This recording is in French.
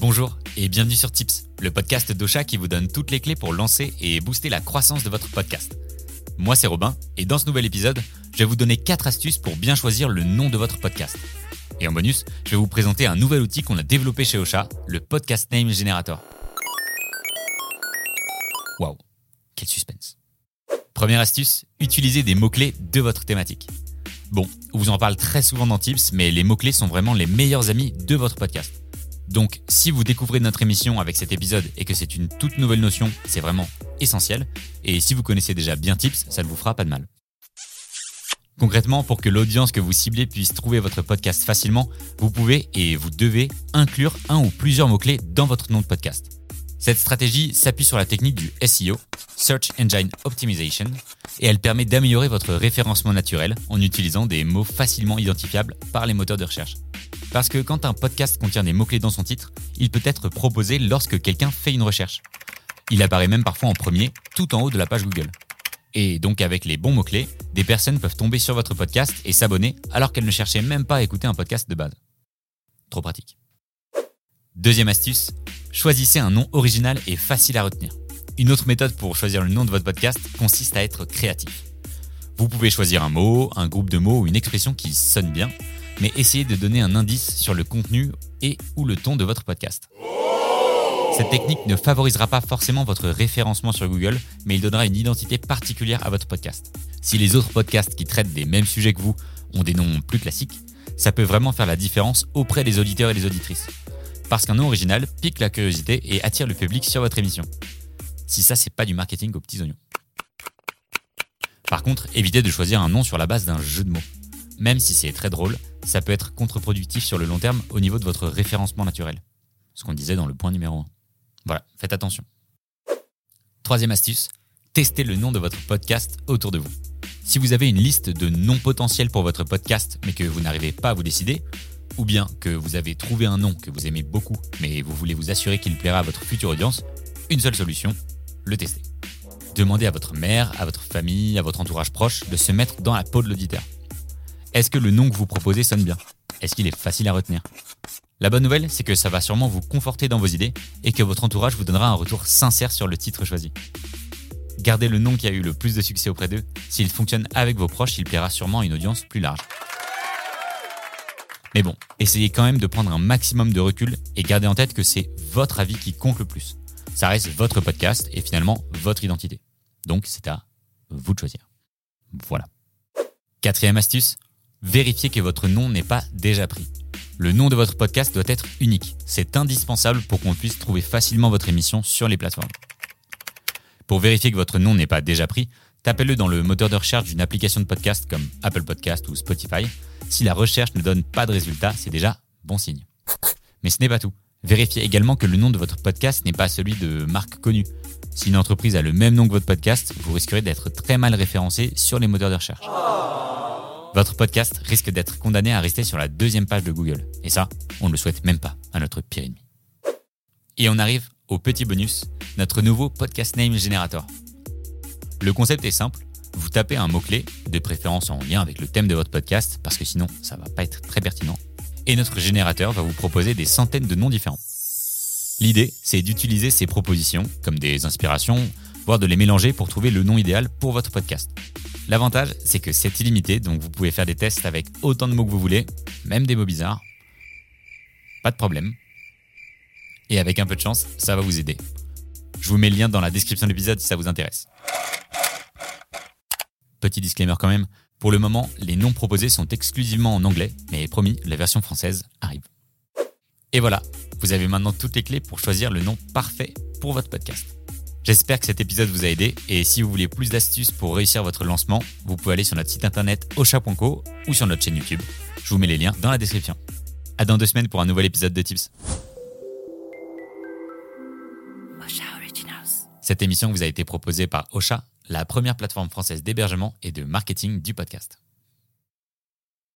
Bonjour et bienvenue sur Tips, le podcast d'Ocha qui vous donne toutes les clés pour lancer et booster la croissance de votre podcast. Moi c'est Robin et dans ce nouvel épisode, je vais vous donner 4 astuces pour bien choisir le nom de votre podcast. Et en bonus, je vais vous présenter un nouvel outil qu'on a développé chez Ocha, le Podcast Name Generator. Waouh, quel suspense. Première astuce, utilisez des mots-clés de votre thématique. Bon, on vous en parle très souvent dans Tips, mais les mots-clés sont vraiment les meilleurs amis de votre podcast. Donc, si vous découvrez notre émission avec cet épisode et que c'est une toute nouvelle notion, c'est vraiment essentiel. Et si vous connaissez déjà bien Tips, ça ne vous fera pas de mal. Concrètement, pour que l'audience que vous ciblez puisse trouver votre podcast facilement, vous pouvez et vous devez inclure un ou plusieurs mots-clés dans votre nom de podcast. Cette stratégie s'appuie sur la technique du SEO, Search Engine Optimization, et elle permet d'améliorer votre référencement naturel en utilisant des mots facilement identifiables par les moteurs de recherche. Parce que quand un podcast contient des mots-clés dans son titre, il peut être proposé lorsque quelqu'un fait une recherche. Il apparaît même parfois en premier, tout en haut de la page Google. Et donc avec les bons mots-clés, des personnes peuvent tomber sur votre podcast et s'abonner alors qu'elles ne cherchaient même pas à écouter un podcast de base. Trop pratique. Deuxième astuce, choisissez un nom original et facile à retenir. Une autre méthode pour choisir le nom de votre podcast consiste à être créatif. Vous pouvez choisir un mot, un groupe de mots ou une expression qui sonne bien, mais essayez de donner un indice sur le contenu et ou le ton de votre podcast. Cette technique ne favorisera pas forcément votre référencement sur Google, mais il donnera une identité particulière à votre podcast. Si les autres podcasts qui traitent des mêmes sujets que vous ont des noms plus classiques, ça peut vraiment faire la différence auprès des auditeurs et des auditrices. Parce qu'un nom original pique la curiosité et attire le public sur votre émission. Si ça, c'est pas du marketing aux petits oignons. Par contre, évitez de choisir un nom sur la base d'un jeu de mots. Même si c'est très drôle, ça peut être contre-productif sur le long terme au niveau de votre référencement naturel. Ce qu'on disait dans le point numéro 1. Voilà, faites attention. Troisième astuce, testez le nom de votre podcast autour de vous. Si vous avez une liste de noms potentiels pour votre podcast mais que vous n'arrivez pas à vous décider, ou bien que vous avez trouvé un nom que vous aimez beaucoup mais vous voulez vous assurer qu'il plaira à votre future audience, une seule solution, le tester. Demandez à votre mère, à votre famille, à votre entourage proche de se mettre dans la peau de l'auditeur. Est-ce que le nom que vous proposez sonne bien? Est-ce qu'il est facile à retenir? La bonne nouvelle, c'est que ça va sûrement vous conforter dans vos idées et que votre entourage vous donnera un retour sincère sur le titre choisi. Gardez le nom qui a eu le plus de succès auprès d'eux. S'il fonctionne avec vos proches, il plaira sûrement une audience plus large. Mais bon, essayez quand même de prendre un maximum de recul et gardez en tête que c'est votre avis qui compte le plus. Ça reste votre podcast et finalement votre identité. Donc c'est à vous de choisir. Voilà. Quatrième astuce, vérifiez que votre nom n'est pas déjà pris. Le nom de votre podcast doit être unique. C'est indispensable pour qu'on puisse trouver facilement votre émission sur les plateformes. Pour vérifier que votre nom n'est pas déjà pris, tapez-le dans le moteur de recherche d'une application de podcast comme Apple Podcast ou Spotify. Si la recherche ne donne pas de résultat, c'est déjà bon signe. Mais ce n'est pas tout. Vérifiez également que le nom de votre podcast n'est pas celui de marque connue. Si une entreprise a le même nom que votre podcast, vous risquerez d'être très mal référencé sur les moteurs de recherche votre podcast risque d'être condamné à rester sur la deuxième page de Google. Et ça, on ne le souhaite même pas à notre pire ennemi. Et on arrive au petit bonus, notre nouveau Podcast Name Generator. Le concept est simple, vous tapez un mot-clé, de préférence en lien avec le thème de votre podcast, parce que sinon ça va pas être très pertinent, et notre générateur va vous proposer des centaines de noms différents. L'idée, c'est d'utiliser ces propositions comme des inspirations, voire de les mélanger pour trouver le nom idéal pour votre podcast. L'avantage, c'est que c'est illimité, donc vous pouvez faire des tests avec autant de mots que vous voulez, même des mots bizarres. Pas de problème. Et avec un peu de chance, ça va vous aider. Je vous mets le lien dans la description de l'épisode si ça vous intéresse. Petit disclaimer quand même, pour le moment, les noms proposés sont exclusivement en anglais, mais promis, la version française arrive. Et voilà, vous avez maintenant toutes les clés pour choisir le nom parfait pour votre podcast. J'espère que cet épisode vous a aidé et si vous voulez plus d'astuces pour réussir votre lancement, vous pouvez aller sur notre site internet ocha.co ou sur notre chaîne YouTube. Je vous mets les liens dans la description. À dans deux semaines pour un nouvel épisode de Tips. Cette émission vous a été proposée par Ocha, la première plateforme française d'hébergement et de marketing du podcast.